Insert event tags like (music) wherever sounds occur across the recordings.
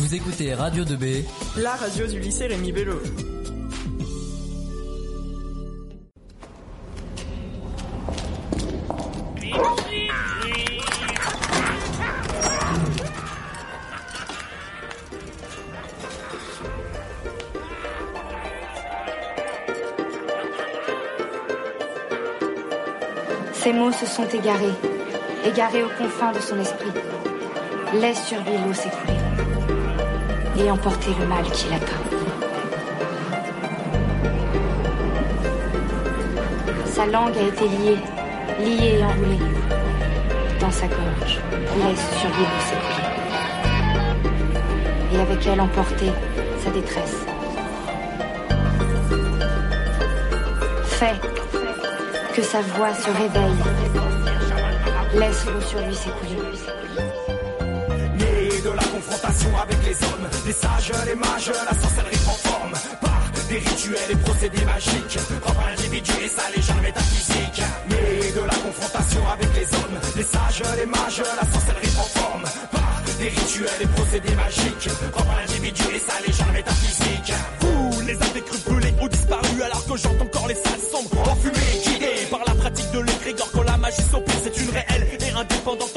Vous écoutez Radio 2B, la radio du lycée Rémi Bello. Ces mots se sont égarés, égarés aux confins de son esprit. Laisse sur lui l'eau s'écouler et emporter le mal qui l'atteint. Sa langue a été liée, liée et enroulée dans sa gorge. Laisse sur l'eau s'écouler et avec elle emporter sa détresse. Fais que sa voix se réveille. Laisse l'eau sur lui s'écouler. Confrontation avec les hommes, les sages, les mages, la sorcellerie prend forme par des rituels et procédés magiques. Propre à l'individu et sa légende métaphysique. Né de la confrontation avec les hommes, les sages, les mages, la sorcellerie prend forme par des rituels et procédés magiques. Propre à l'individu et sa légende métaphysique. Vous, les avez cru brûler ou disparu alors que j'entends encore les salles sombres enfumées, guidées par la pratique de l'égrégore quand la magie s'opère. C'est une réelle et indépendante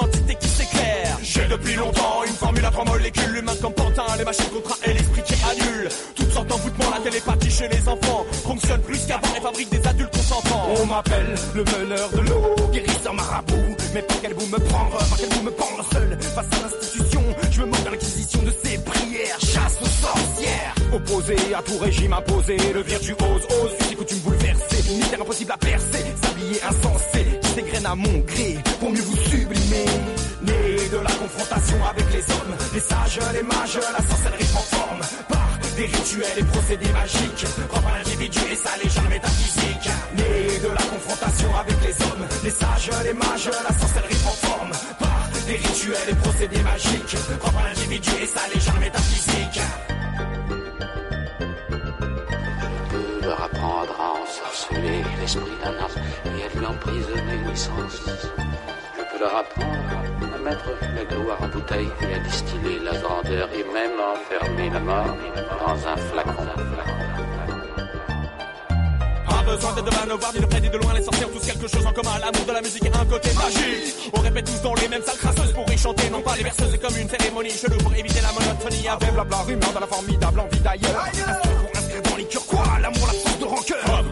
depuis longtemps une formule à trois molécules, l'humain comme pantin, les machines contre et l'esprit qui annule. Toutes sortes d'envoûtements, la télépathie chez les enfants fonctionne plus qu'avant et fabrique des adultes consentants. On m'appelle le meneur de l'eau, guérisseur marabout. Mais par quel bout me prendre, par quel bout me prendre seul face à l'institution? Je me moque de l'acquisition de ces prières, chasse aux sorcières. Opposé à tout régime imposé, le virtuose ose, ses coutumes bouleversées, mystère impossible à percer, s'habiller insensé, qui s'égrène à mon gré pour mieux vous sublimer. Né de la confrontation avec les hommes, les sages, les mages, la sorcellerie prend forme par des rituels et procédés magiques, propre à l'individu et sa légende métaphysique. Né de la confrontation avec les hommes, les sages, les mages, la sorcellerie prend forme par des rituels et procédés magiques, propre à l'individu et sa légende métaphysique. leur apprendre à ensorceler l'esprit d'un homme et à lui emprisonner une licence. Je peux leur apprendre mettre la gloire en bouteille et à distiller la grandeur et même enfermer la mort dans un flacon. Pas besoin d'être de manoir, ni de près ni de loin, les ont tous quelque chose en commun. L'amour de la musique et un côté magique. On répète tous dans les mêmes salles crasseuses pour y chanter, non pas les berceuses, c'est comme une cérémonie chelou pour éviter la monotonie. Avec blabla, rumeur dans la formidable envie d'ailleurs. Pour inscrire dans les cœurs, quoi L'amour, l'absence de rancœur.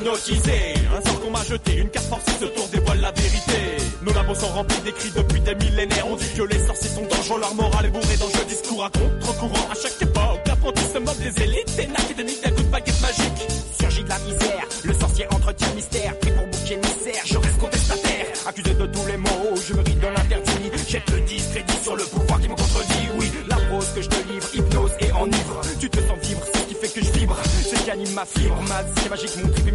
Hypnotisé, un sort qu'on m'a jeté, une carte forcée, ce tour dévoile la vérité. Nos labos sont remplis d'écrits depuis des millénaires. On dit que les sorciers sont dangereux, leur morale est bourrée d'enjeux, discours à contre-courant à chaque époque. L'apprenti se moque des élites, des nacs des de baguette magique. Surgit de la misère, le sorcier entretient mystère, pris pour bouc émissaire, je reste contestataire. Accusé de tous les maux, je me de l'interdit. Jette le discrédit sur le pouvoir qui me contredit. Oui, la prose que je te livre, hypnose et enivre. Tu te sens vivre, c'est ce qui fait que je vibre. C'est ce qui anime ma fibre, ma c'est magique, mon trip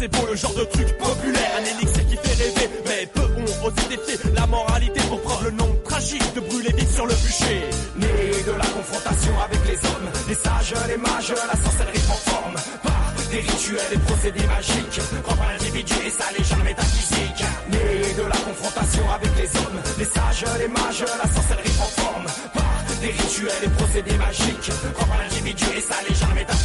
formule placebo, le genre de truc populaire. Un élixir qui fait rêver, mais peu ont osé défier la moralité pour prendre le nom tragique de brûler vite sur le bûcher? Né de la confrontation avec les hommes, les sages, les mages, la sorcellerie prend forme par des rituels et procédés magiques, propre à l'individu et sa légende métaphysique. Né de la confrontation avec les hommes, les sages, les mages, la sorcellerie prend forme par des rituels et procédés magiques, propre à l'individu et sa légende métaphysique.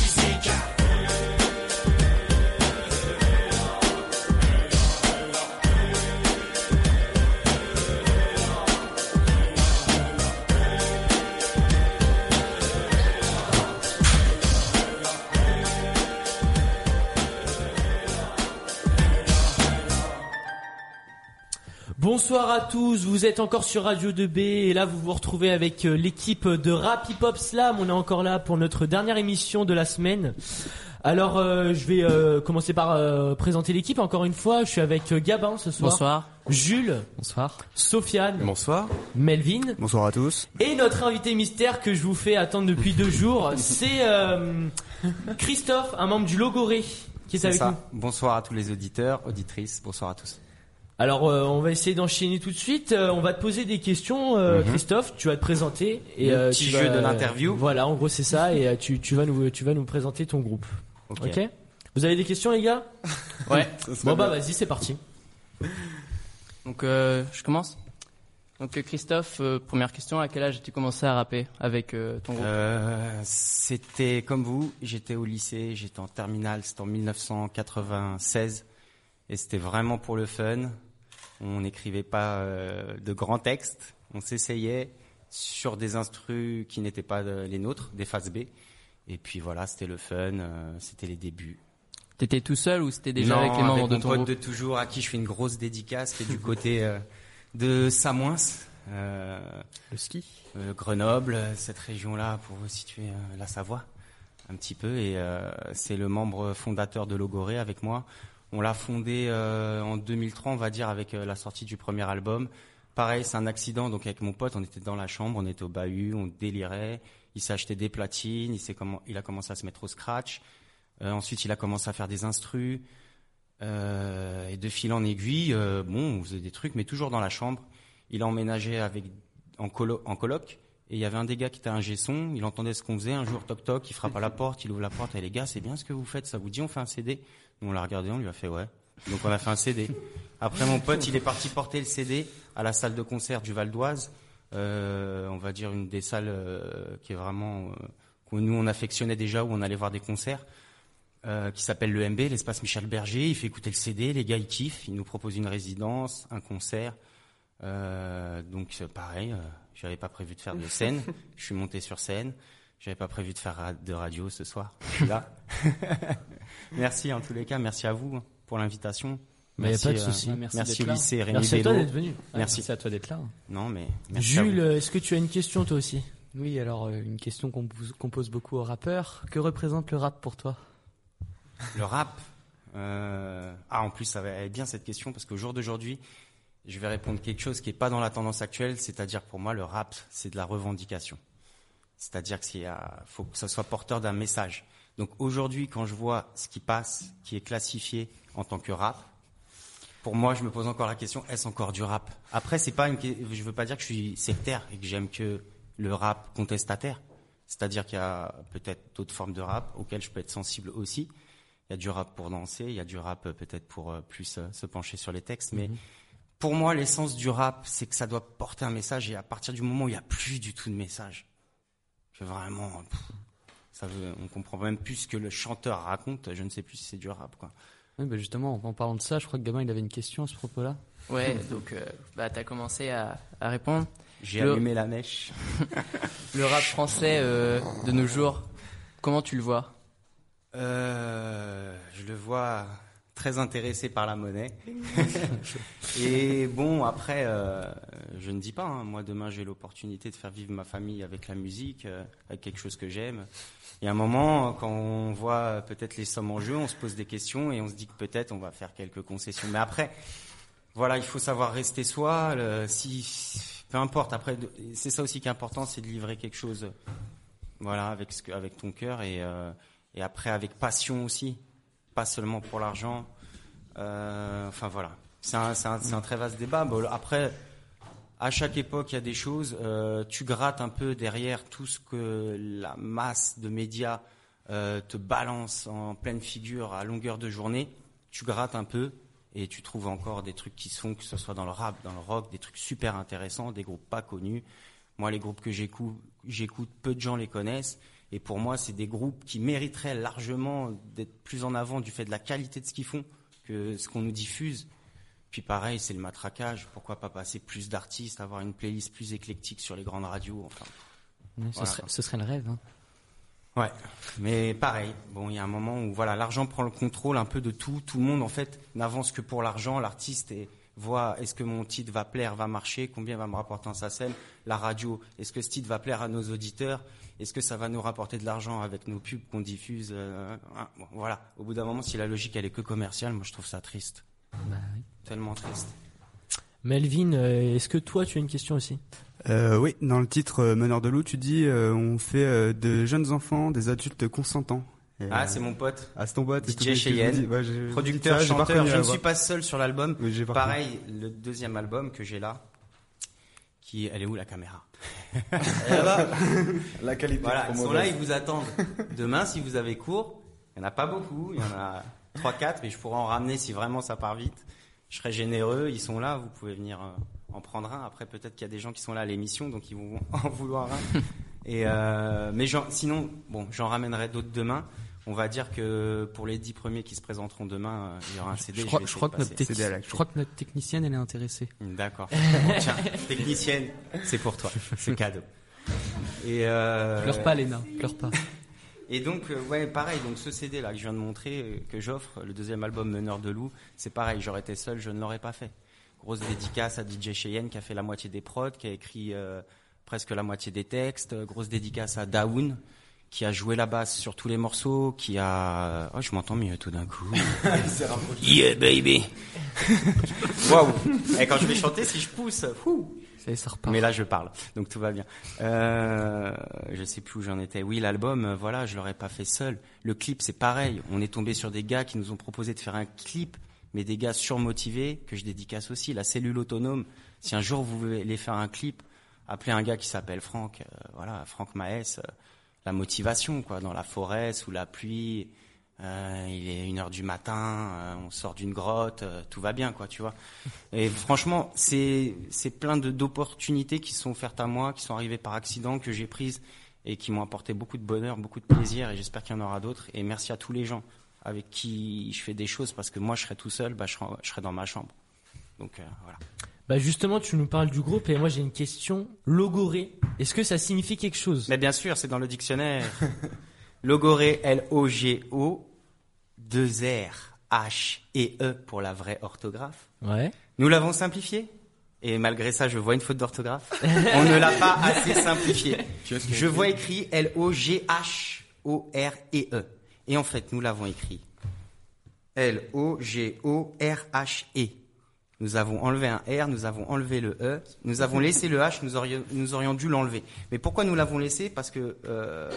Bonsoir à tous, vous êtes encore sur Radio 2B et là vous vous retrouvez avec euh, l'équipe de Rap Hip Hop Slam. On est encore là pour notre dernière émission de la semaine. Alors euh, je vais euh, commencer par euh, présenter l'équipe encore une fois. Je suis avec Gabin ce soir. Bonsoir. Jules, Bonsoir. Sofiane, Bonsoir. Melvin Bonsoir à tous. et notre invité mystère que je vous fais attendre depuis deux jours, (laughs) c'est euh, Christophe, un membre du Logoré qui est, avec ça. nous. Bonsoir à tous les auditeurs, auditrices. Bonsoir à tous. Alors euh, on va essayer d'enchaîner tout de suite. Euh, on va te poser des questions, euh, Mhm. Christophe. Tu vas te présenter et Le euh, petit tu jeu vas- de l'interview. Voilà, en gros c'est ça et euh, tu, tu vas nous tu vas nous présenter ton groupe. Ok. Ok. Vous avez des questions les gars? (laughs) Ouais. Bon bah vas-y c'est parti. Donc, euh, je commence. Donc, Christophe, euh, première question, à quel âge as-tu commencé à rapper avec euh, ton groupe? Euh, c'était comme vous, j'étais au lycée, j'étais en terminale, c'était en 1996 et c'était vraiment pour le fun. On n'écrivait pas euh, de grands textes, on s'essayait sur des instrus qui n'étaient pas euh, les nôtres, des phases B. Et puis voilà, c'était le fun, euh, c'était les débuts. T'étais tout seul ou c'était déjà Non, avec les membres de mon ton pote groupe de toujours, à qui je fais une grosse dédicace, qui est du côté euh, de Samoins, euh, Le ski. euh, Grenoble, cette région-là, pour vous situer euh, la Savoie, un petit peu. Et euh, c'est le membre fondateur de Logoré avec moi. On l'a fondé euh, en 2003, on va dire, avec euh, la sortie du premier album. Pareil, c'est un accident. Donc avec mon pote, on était dans la chambre, on était au bahut, on délirait. Il s'est acheté des platines, il, a commencé à se mettre au scratch. Euh, ensuite, il a commencé à faire des instrus. Et de fil en aiguille, bon, on faisait des trucs, mais toujours dans la chambre. Il a emménagé avec en, colo, en coloc. Et il y avait un des gars qui était un son, il entendait ce qu'on faisait, un jour toc toc, il frappe à la porte, il ouvre la porte, et les gars, c'est bien ce que vous faites, ça vous dit on fait un CD On l'a regardé, on lui a fait ouais. Donc on a fait un CD. Après mon pote, il est parti porter le CD à la salle de concert du Val d'Oise, euh, on va dire une des salles euh, qui est vraiment, euh, que nous on affectionnait déjà, où on allait voir des concerts, euh, qui s'appelle le MB, l'espace Michel Berger, il fait écouter le CD, les gars ils kiffent, il nous propose une résidence, un concert, euh, donc pareil, euh, j'avais pas prévu de faire de scène, je suis monté sur scène, j'avais pas prévu de faire de radio ce soir. Je suis là. (laughs) merci en tous les cas, merci à vous pour l'invitation. Mais y a Merci, pas de euh, souci. Merci Merci, lycée Rémi Merci à toi d'être venu. Merci. à toi d'être là. Non mais merci Jules, est-ce que tu as une question toi aussi? Oui, alors euh, une question qu'on pose, beaucoup aux rappeurs. Que représente le rap pour toi? Le rap. euh, Ah, en plus, ça va aller bien cette question parce qu'au jour d'aujourd'hui, je vais répondre quelque chose qui est pas dans la tendance actuelle, c'est-à-dire pour moi, le rap, c'est de la revendication. C'est-à-dire qu'il faut que ça soit porteur d'un message. Donc aujourd'hui, quand je vois ce qui passe, qui est classifié en tant que rap, pour moi, je me pose encore la question est-ce encore du rap? Après, c'est pas une, je veux pas dire que je suis sectaire et que j'aime que le rap contestataire. C'est-à-dire qu'il y a peut-être d'autres formes de rap auxquelles je peux être sensible aussi. Il y a du rap pour danser, il y a du rap euh, peut-être pour euh, plus euh, se pencher sur les textes. Mais pour moi, l'essence du rap, c'est que ça doit porter un message. Et à partir du moment où il n'y a plus du tout de message, que vraiment, pff, ça veut, on comprend même plus ce que le chanteur raconte. Je ne sais plus si c'est du rap, quoi. Oui, bah justement, en parlant de ça, je crois que Gabin, il avait une question à ce propos-là. Ouais, donc euh, bah, t'as commencé à, à répondre. J'ai Le- allumé la mèche. (laughs) Le rap français euh, de nos jours, comment tu le vois? Euh, je le vois très intéressé par la monnaie. (laughs) et bon, après, euh, je ne dis pas, hein, moi demain j'ai l'opportunité de faire vivre ma famille avec la musique, euh, avec quelque chose que j'aime. Il y a un moment, quand on voit peut-être les sommes en jeu, on se pose des questions et on se dit que peut-être on va faire quelques concessions. Mais après, voilà, il faut savoir rester soi. le- si, peu importe. Après, c'est ça aussi qui est important, c'est de livrer quelque chose, voilà, avec ce que, avec ton cœur et euh, et après avec passion aussi, pas seulement pour l'argent. Euh, enfin voilà, c'est un, très vaste débat. Après, à chaque époque, il y a des choses. euh, tu grattes un peu derrière tout ce que la masse de médias euh, te balance en pleine figure à longueur de journée. Tu grattes un peu et tu trouves encore des trucs qui se font, que ce soit dans le rap, dans le rock, des trucs super intéressants, des groupes pas connus. Moi, les groupes que j'écoute, peu de gens les connaissent. Et pour moi, c'est des groupes qui mériteraient largement d'être plus en avant du fait de la qualité de ce qu'ils font que ce qu'on nous diffuse. Puis pareil, c'est le matraquage. Pourquoi pas passer plus d'artistes, avoir une playlist plus éclectique sur les grandes radios. Enfin, ce, Voilà, serait, quoi. ce serait le rêve. Hein. Ouais, mais pareil. Bon, il y a un moment où voilà, l'argent prend le contrôle un peu de tout. Tout le monde en fait n'avance que pour l'argent. L'artiste est- voit est-ce que mon titre va plaire, va marcher, combien va me rapporter en sa scène? La radio, est-ce que ce titre va plaire à nos auditeurs? Est-ce que ça va nous rapporter de l'argent avec nos pubs qu'on diffuse euh, hein, bon, Voilà. Au bout d'un moment, si la logique elle est que commerciale, moi je trouve ça triste. Bah oui. Tellement triste. Melvin, euh, est-ce que toi tu as une question aussi? Euh, oui, dans le titre euh, Meneur de loup, tu dis euh, on fait euh, de jeunes enfants des adultes consentants. Et, Ah, c'est mon pote, Ah, c'est ton pote, c'est DJ Cheyenne. Ouais, producteur, ça, chanteur. Je ne suis pas seul sur l'album. Pareil, le deuxième album que j'ai là, qui, elle est où la caméra (laughs) La qualité. Voilà, ils sont là, ils vous attendent. Demain, si vous avez cours, il n'y en a pas beaucoup, il y en a 3-4, mais je pourrais en ramener si vraiment ça part vite. je serais généreux. Ils sont là, vous pouvez venir euh, en prendre un. Après, peut-être qu'il y a des gens qui sont là à l'émission, donc ils vont (laughs) en vouloir un. Et euh, mais sinon, bon, j'en ramènerai d'autres demain. On va dire que pour les dix premiers qui se présenteront demain, euh, il y aura un CD. Je crois, je que notre à la je crois que notre technicienne, elle est intéressée. D'accord. (laughs) Bon, tiens, technicienne, c'est pour toi, c'est cadeau. Et euh, Pleure pas, Léna, pleure pas. Et donc, euh, ouais, pareil, donc ce CD là que je viens de montrer, que j'offre, le deuxième album Meneur de loup, c'est pareil, j'aurais été seul, je ne l'aurais pas fait. Grosse dédicace à DJ Cheyenne qui a fait la moitié des prods, qui a écrit euh, presque la moitié des textes. Grosse dédicace à Daoun qui a joué la basse sur tous les morceaux, qui a... Oh, je m'entends mieux tout d'un coup. (laughs) yeah, baby (laughs) Waouh Et quand je vais chanter, si je pousse, fou ça repart. mais là, je parle, donc tout va bien. Euh, je sais plus où j'en étais. Oui, l'album, euh, voilà, je l'aurais pas fait seul. Le clip, c'est pareil. On est tombé sur des gars qui nous ont proposé de faire un clip, mais des gars surmotivés que je dédicace aussi. La cellule autonome. Si un jour vous voulez faire un clip, appelez un gars qui s'appelle Franck. euh, voilà, Franck Maes. euh, la motivation, quoi, dans la forêt, sous la pluie. euh, il est une heure du matin, euh, on sort d'une grotte, euh, tout va bien, quoi, tu vois. (laughs) Et franchement, c'est c'est plein de d'opportunités qui sont offertes à moi, qui sont arrivées par accident, que j'ai prises et qui m'ont apporté beaucoup de bonheur, beaucoup de plaisir. Et j'espère qu'il y en aura d'autres. Et merci à tous les gens avec qui je fais des choses, parce que moi, je serais tout seul, bah, je, serais, je serais dans ma chambre. Donc voilà. Bah justement, tu nous parles du groupe et moi j'ai une question. Logoré, est-ce que ça signifie quelque chose? Mais bien sûr, c'est dans le dictionnaire. (laughs) Logoré, L-O-G-O, deux R, H et E pour la vraie orthographe. Ouais. Nous l'avons simplifié. Et malgré ça, je vois une faute d'orthographe. (laughs) On ne l'a pas assez simplifié. Je vois écrit L-O-G-H-O-R-E-E. Et en fait, nous l'avons écrit L-O-G-O-R-H-E. Nous avons enlevé un R, nous avons enlevé le E, nous avons laissé le H, nous aurions, nous aurions dû l'enlever. Mais pourquoi nous l'avons laissé? Parce que euh,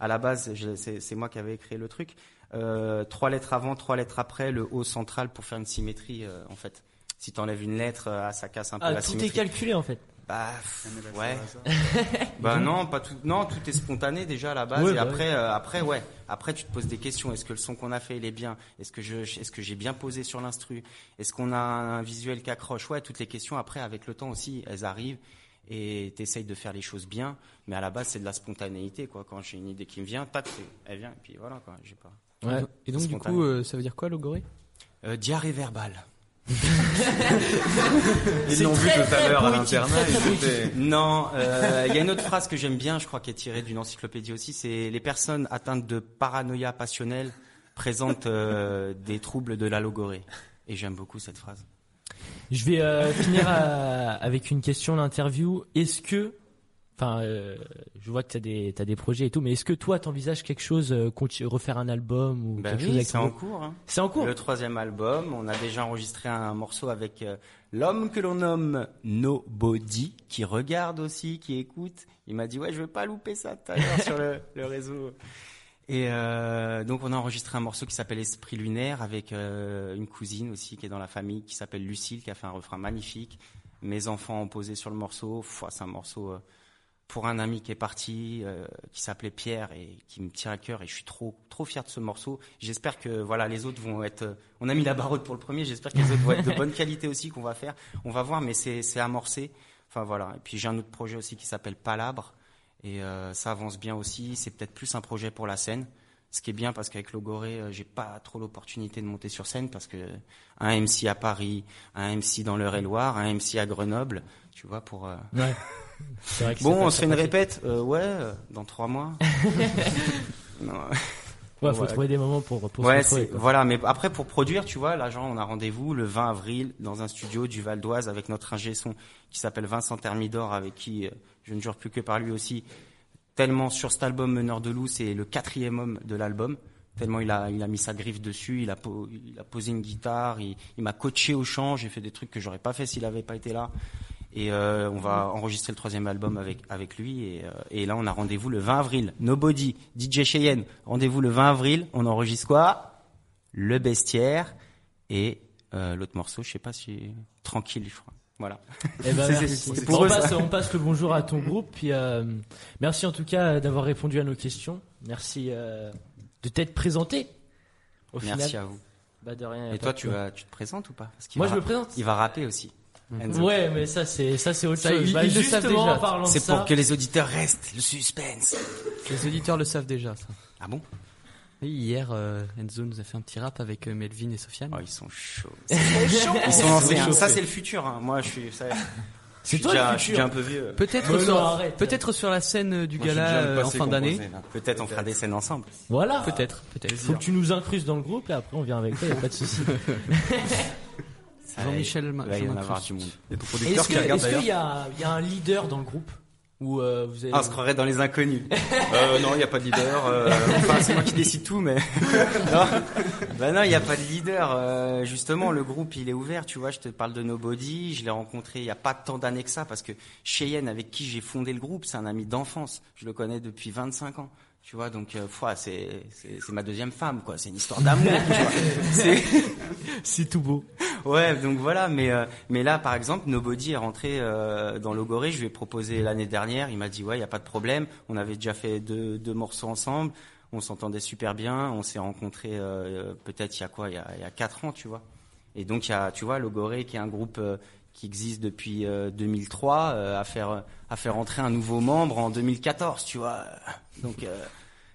à la base, c'est moi qui avais créé le truc. Euh, trois lettres avant, trois lettres après, le O central pour faire une symétrie euh, en fait. Si tu enlèves une lettre, ça casse un peu Ah, la tout est symétrie. calculé en fait. Bah ouais. (laughs) bah non, pas tout. Non, tout est spontané déjà à la base. Ouais, et bah après, euh, après ouais. Après, tu te poses des questions. Est-ce que le son qu'on a fait il est bien? Est-ce que je, est-ce que j'ai bien posé sur l'instru? Est-ce qu'on a un visuel qui accroche? Ouais, toutes les questions. Après, avec le temps aussi, elles arrivent et t'essayes de faire les choses bien. Mais à la base, c'est de la spontanéité, quoi. Quand j'ai une idée qui me vient, tac, elle vient et puis voilà, quoi. J'ai pas. Ouais. Et donc, du coup, euh, ça veut dire quoi, logoré? Euh, diarrhée verbale. (laughs) Ils l'ont vu tout à l'heure à l'internat. Non, euh, il y a une autre phrase que j'aime bien, je crois, qui est tirée d'une encyclopédie aussi. C'est les personnes atteintes de paranoïa passionnelle présentent euh, des troubles de la logorée. Et j'aime beaucoup cette phrase. Je vais euh, finir à- avec une question d'interview. Est-ce que, enfin, euh, je vois que t'as des t'as des projets et tout, mais est-ce que toi t'envisages quelque chose, euh, refaire un album ou Ben quelque chose oui, avec c'est en cours. hein. C'est en cours. Le troisième album, on a déjà enregistré un morceau avec euh, l'homme que l'on nomme Nobody, qui regarde aussi, qui écoute. Il m'a dit ouais, je veux pas louper ça tout à l'heure (laughs) sur le, le réseau. Et donc on a enregistré un morceau qui s'appelle Esprit lunaire avec une cousine aussi qui est dans la famille qui s'appelle Lucille qui a fait un refrain magnifique. Mes enfants ont posé sur le morceau. C'est un morceau pour un ami qui est parti, euh, qui s'appelait Pierre et qui me tient à cœur et je suis trop trop fier de ce morceau. J'espère que voilà les autres vont être. euh, on a mis la barre haute pour le premier. J'espère que les autres vont être de bonne qualité aussi qu'on va faire. On va voir, mais c'est amorcé. Enfin voilà. Et puis j'ai un autre projet aussi qui s'appelle Palabre et euh, ça avance bien aussi. C'est peut-être plus un projet pour la scène. Ce qui est bien parce qu'avec Logoré, j'ai pas trop l'opportunité de monter sur scène parce que un MC à Paris, un MC dans l'Eure-et-Loire, un MC à Grenoble, tu vois pour. euh, Ouais. (laughs) Vrai que Bon, on se fait une répète euh, Ouais, euh, dans trois mois. (laughs) Non. Ouais, faut Ouais. trouver des moments pour pour Ouais, se voilà, mais après pour produire, tu vois, là, genre, on a rendez-vous le 20 avril dans un studio du Val d'Oise avec notre ingé son qui s'appelle Vincent Thermidor, avec qui euh, je ne jure plus que par lui aussi. Tellement sur cet album Meneur de loup, c'est le quatrième homme de l'album. Tellement il a, il a mis sa griffe dessus, il a, po- il a posé une guitare, il, il m'a coaché au chant, j'ai fait des trucs que j'aurais pas fait s'il avait pas été là. Et euh, on va enregistrer le troisième album avec avec lui. Et, euh, et là, on a rendez-vous le 20 avril. Nobody, DJ Cheyenne. Rendez-vous le 20 avril. On enregistre quoi? Le Bestiaire et euh, l'autre morceau, je sais pas si tranquille, je crois. Voilà. Eh ben, (laughs) merci. on, pour eux, ça. passe, on passe le bonjour à ton groupe. Puis, merci en tout cas d'avoir répondu à nos questions. Merci de t'être présenté. Au Merci final. à vous. Bah de rien. Et toi, tu, vas, tu te présentes ou pas? Parce Moi, va je me présente. Il va rapper aussi. Enzo. Ouais, mais ça c'est ça c'est autre Ça, chose. ils- Bah, ils le savent déjà. en parlant de C'est ça, pour que les auditeurs restent, le suspense. Les auditeurs le savent déjà, ça. Ah bon? Oui, hier, euh, Enzo nous a fait un petit rap avec euh, Melvin et Sofiane. Oh, ils sont chauds. Ils sont lancés. hein. Ça, c'est le futur. hein. Moi, je suis. ça- C'est suis toi le déjà- futur. Je suis déjà un peu vieux. Peut-être sur, arrête. peut-être sur la scène euh, du Moi, gala le en fin d'année. Peut-être on fera des scènes ensemble. Voilà. Peut-être, peut-être. Faut que tu nous incrustes dans le groupe là. Après on vient avec toi. Y a pas de souci. (laughs) Jean-Michel il va y en avoir du monde. Il y a ton Et producteur Est-ce que- qui regarde est-ce qu'il y a il y a un leader dans le groupe ou euh, vous avez Ah, on se croirait dans les inconnus. (laughs) Euh, non, il n'y a pas de leader. euh, Enfin, c'est moi qui décide tout, mais (laughs) non. Bah non, il n'y a pas de leader. euh, justement, le groupe, il est ouvert. Tu vois, je te parle de Nobody. Je l'ai rencontré il n'y a pas tant d'années que ça, parce que Cheyenne, avec qui j'ai fondé le groupe, c'est un ami d'enfance. Je le connais depuis 25 ans. Tu vois, donc, euh, foi, c'est ma deuxième femme, quoi. C'est une histoire d'amour. (laughs) C'est tout beau. Ouais, donc voilà, mais euh, mais là par exemple, Nobody est rentré euh, dans Logoré, je lui ai proposé l'année dernière, il m'a dit ouais, il y a pas de problème, on avait déjà fait deux deux morceaux ensemble, on s'entendait super bien, on s'est rencontrés euh, peut-être il y a quoi, il y a y a quatre ans, tu vois. Et donc y a tu vois Logoré qui est un groupe euh, qui existe depuis euh, 2003 euh, à faire à faire entrer un nouveau membre en 2014, tu vois. Donc euh,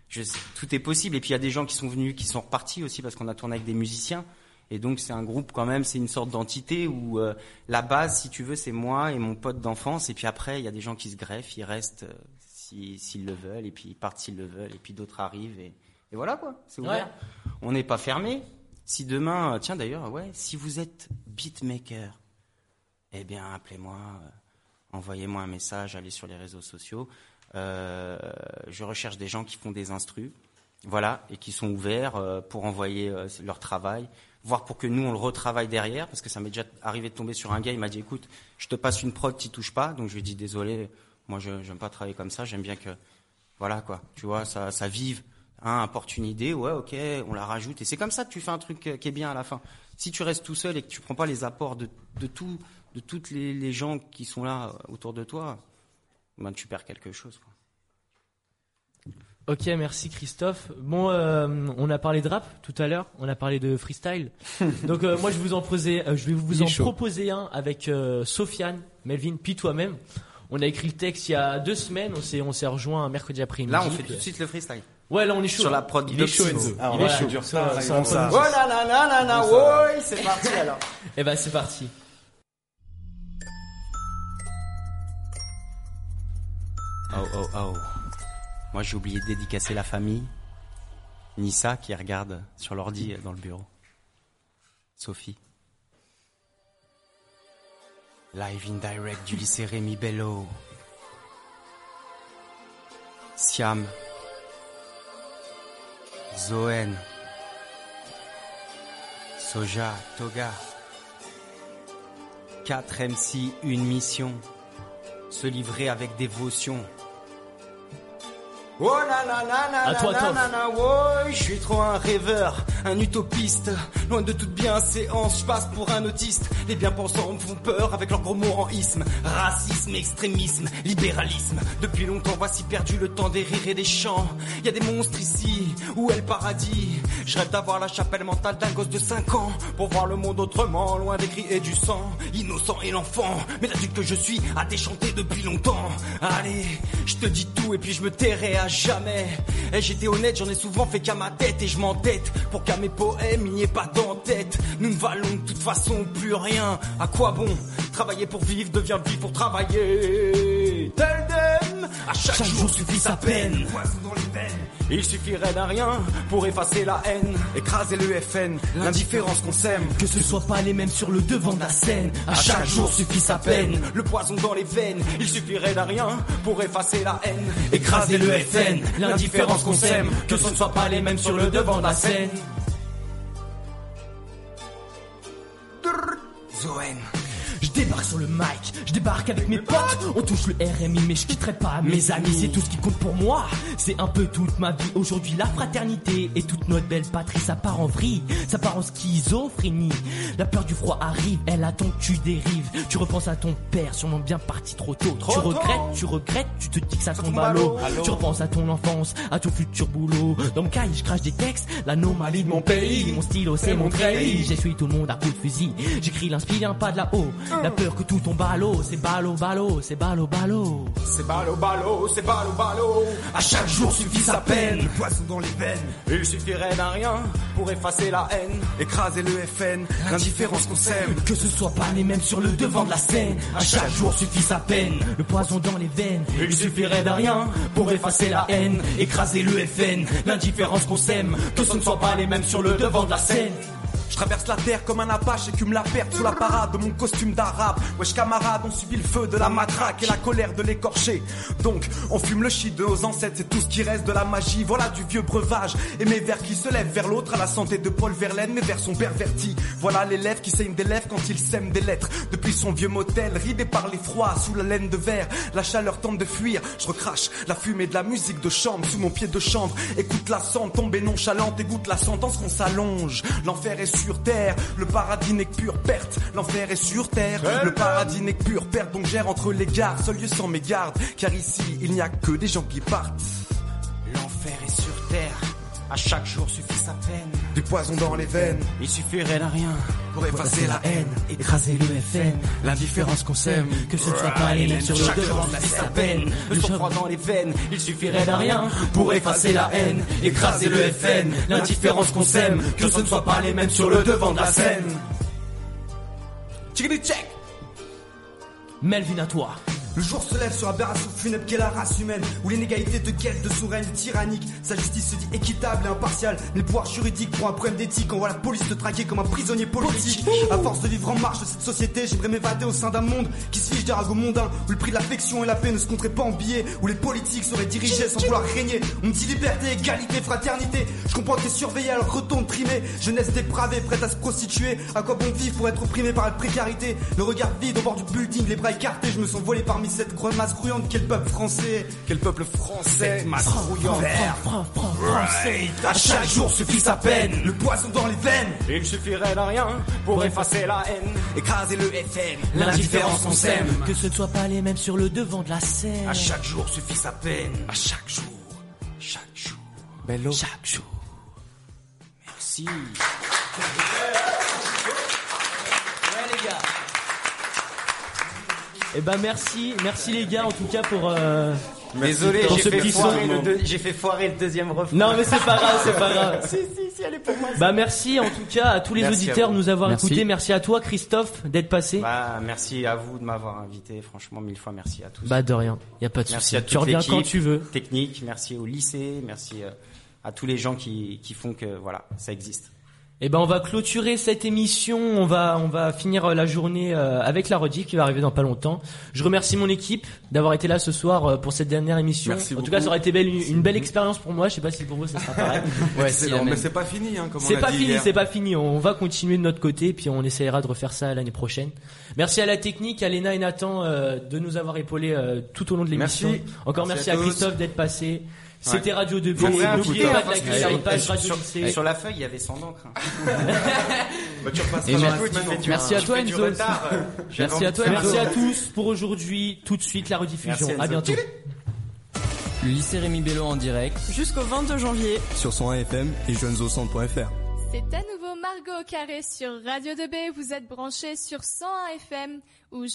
je, tout est possible et puis il y a des gens qui sont venus qui sont repartis aussi parce qu'on a tourné avec des musiciens. Et donc c'est un groupe quand même, c'est une sorte d'entité où euh, la base, si tu veux, c'est moi et mon pote d'enfance. Et puis après, il y a des gens qui se greffent, ils restent euh, si- s'ils le veulent, et puis ils partent s'ils le veulent, et puis d'autres arrivent. Et, et voilà quoi, c'est ouvert. On n'est pas fermé. Si demain, euh, tiens d'ailleurs, ouais, si vous êtes beatmaker, eh bien appelez-moi, euh, envoyez-moi un message, allez sur les réseaux sociaux. Je recherche des gens qui font des instrus, voilà, et qui sont ouverts pour envoyer leur travail, voire pour que nous on le retravaille derrière, parce que ça m'est déjà arrivé de tomber sur un gars, il m'a dit écoute, je te passe une prod, t'y touches pas, donc je lui ai dit désolé, moi je j'aime pas travailler comme ça, j'aime bien que, voilà quoi, tu vois, ça, ça vive, hein, apporte une idée, ouais ok, on la rajoute, et c'est comme ça que tu fais un truc euh, qui est bien à la fin. Si tu restes tout seul et que tu prends pas les apports de, de tout, de toutes les, gens qui sont là euh, autour de toi, ben tu perds quelque chose. Ok, merci Christophe. Bon, euh, on a parlé de rap tout à l'heure, on a parlé de freestyle. (laughs) Donc euh, moi je vous en posais, euh, je vais vous en chaud. proposer un avec euh, Sofiane, Melvin, puis toi-même. On a écrit le texte il y a deux semaines, on s'est on s'est rejoint un mercredi après-midi. Là on fait tout de suite le freestyle. euh, Ouais, là on est chaud. Sur la prod Il est chaud. Enzo. Ah, Il est chaud. dur Ça, ça, ça, bon, ça. ça. Oh là là là là là, ouais, c'est parti alors. Eh ben c'est parti. Oh oh oh. Moi j'ai oublié de dédicacer la famille. Nissa qui regarde sur l'ordi dans le bureau. Sophie. Live in direct du lycée Rémi Bello. Siam. Zoen. Soja, Toga. 4 MC, une mission. Se livrer avec dévotion. Oh Toff. la la, ouais, je suis trop un rêveur, un utopiste. Loin de toute bienséance, je passe pour un autiste. Les bien-pensants me font peur avec leurs gros mots en isme. Racisme, extrémisme, libéralisme. Depuis longtemps, voici perdu le temps des rires et des chants. Y a des monstres ici, où est le paradis? Je d'avoir la chapelle mentale d'un gosse de 5 ans. Pour voir le monde autrement, loin des cris et du sang. Innocent et l'enfant, mais l'adulte que je suis a déchanté depuis longtemps. Allez, je te dis tout et puis je me tairai à jamais. Et j'étais honnête, j'en ai souvent fait qu'à ma tête et je m'entête pour qu'à mes poèmes il n'y ait pas Nous ne valons de toute façon plus rien. À quoi bon Travailler pour vivre devient vivre pour travailler? Tell them, à chaque, jour suffit sa peine. Il suffirait d'un rien pour effacer la haine. Écraser le FN, l'indifférence qu'on sème. Que ce soit pas les mêmes sur le devant de la scène. À chaque jour suffit sa peine. Le poison dans les veines, il suffirait d'un rien pour effacer la haine. Écraser le FN, l'indifférence qu'on sème. Que ce ne soit pas les mêmes sur le devant de la scène. Débarque sur le mic, je débarque avec mes potes, on touche le RMI mais je quitterai pas mes amis, c'est tout ce qui compte pour moi, c'est un peu toute ma vie. Aujourd'hui la fraternité et toute notre belle patrie, ça part en vrille, ça part en schizophrénie. La peur du froid arrive, elle attend que tu dérives. Tu repenses à ton père, sûrement bien parti trop tôt. tu regrettes, tu regrettes, tu te dis que ça tombe à l'eau. Tu repenses à ton enfance, à ton futur boulot. Dans mon cahier, je crache des textes, l'anomalie de mon pays. Mon stylo, c'est mon treillis. J'essuie tout le monde à coup de fusil. J'écris l'inspire pas de là-haut. La peur que tout tombe à l'eau, c'est ballot, ballot, c'est ballot, ballot. C'est ballot, ballot, c'est ballot, ballot. À chaque jour suffit sa peine. Le poison dans les veines. Il suffirait d'un rien pour effacer la haine. Écraser le FN, l'indifférence qu'on sème. Que ce soit pas les mêmes sur le devant de la scène. À chaque jour suffit sa peine. Le poison dans les veines. Il suffirait d'un rien pour effacer la haine. Écraser le FN, l'indifférence qu'on sème. Que ce ne soit pas les mêmes sur le devant de la scène. Je traverse la terre comme un apache et cume la perte sous la parade de mon costume d'arabe. Wesh camarades, on subit le feu de la matraque et la colère de l'écorché. Donc, on fume le shit de nos ancêtres, c'est tout ce qui reste de la magie. Voilà du vieux breuvage et mes vers qui se lèvent vers l'autre à la santé de Paul Verlaine. Mes vers sont pervertis. Voilà l'élève qui saigne des lèvres quand il sème des lettres. Depuis son vieux motel, ridé par les froids, sous la laine de verre, la chaleur tente de fuir. Je recrache la fumée de la musique de chambre sous mon pied de chanvre. Écoute la cendre tomber nonchalante, égoutte la sentence qu'on s'allonge. L'enfer est sur terre, le paradis n'est que pure perte. L'enfer est sur terre, le paradis n'est que pure perte. Donc gère entre les gares, seul lieu sans mégarde. Car ici, il n'y a que des gens qui partent. L'enfer est sur terre. À chaque jour suffit sa peine. Du poison dans les veines, Il suffirait d'un rien pour effacer la haine. Écraser le FN, l'indifférence qu'on sème. Que ce ne soit pas les mêmes sur le devant de la peine. Le froid dans les veines. Il suffirait d'un rien pour effacer la haine, écraser le FN, l'indifférence qu'on sème, que ce ne soit pas les mêmes sur le devant de la scène. Chickity check Melvin à toi. Le jour se lève sur aberration funèbre qu'est la race humaine, où l'inégalité de guette de son règne tyrannique. Sa justice se dit équitable et impartiale, mais le pouvoir juridique pour un problème d'éthique. On voit la police te traquer comme un prisonnier politique. À force de vivre en marche de cette société, j'aimerais m'évader au sein d'un monde qui se fiche des ragots mondains, où le prix de l'affection et la paix ne se compteraient pas en billets, où les politiques seraient dirigés sans vouloir régner. On me dit liberté, égalité, fraternité. Je comprends que t'es surveillé alors retourne trimer. Jeunesse dépravée, prête à se prostituer. À quoi bon vivre pour être opprimé par la précarité? Le regard vide au bord du building, les bras écartés, je me sens volé parmi cette grosse masse grouillante. Quel peuple français Quel peuple français, masse grouillante. À chaque jour suffit sa peine, le poison dans les veines. Il suffirait d'un rien pour effacer la haine. Écraser le FN. L'indifférence qu'on sème, que ce ne soit pas les mêmes sur le devant de la scène. À chaque jour suffit sa peine. À chaque jour. Chaque jour. Bello. chaque jour. Merci. (laughs) Eh ben merci, merci les gars en tout cas pour. euh, Désolé, j'ai ce fait, foirer le deux- j'ai fait foirer le deuxième refrain. Non mais c'est pas grave, c'est pas grave. (laughs) si, si, si, elle est pour moi. Bah merci en tout cas à tous les Merci auditeurs de vous. nous avoir Merci. écoutés. Merci à toi Christophe d'être passé. Bah, Bah, merci à vous de m'avoir invité. Franchement, mille fois merci à tous. de rien, y a pas de merci souci. à Tu toute reviens l'équipe quand tu veux. Technique, merci au lycée, merci euh, à tous les gens qui, qui font que voilà, ça existe. Eh ben on va clôturer cette émission. On va on va finir euh, la journée euh, avec la rediff qui va arriver dans pas longtemps. Je remercie mon équipe d'avoir été là ce soir euh, pour cette dernière émission. Merci en tout beaucoup. cas, ça aurait été belle, une, belle expérience pour moi. Je sais pas si pour vous ça sera pareil. (laughs) Ouais, si, mais c'est pas fini, hein, comme C'est pas dit fini, c'est pas fini. On va continuer de notre côté, puis on essaiera de refaire ça l'année prochaine. Merci à la technique, à Léna et Nathan euh, de nous avoir épaulés euh, tout au long de l'émission. Encore merci, Merci à. Christophe d'être passé. C'était Radio 2 b Faut réécouter, N'oubliez hein, pas de parce liker que la sur- page sur- Radio sur- Lycée. Sur la feuille, il y avait sans d'encre. hein. (laughs) Bah, merci- à toi Enzo. euh, (laughs) Merci à toi, de Merci à tous pour aujourd'hui. Tout de suite la rediffusion. À bientôt. Le lycée Rémi Bello en direct. Jusqu'au 22 janvier. sur son FM et jeunesaucentre.fr. C'est à nouveau Margot carré sur Radio 2B. Vous êtes branchés sur 101 FM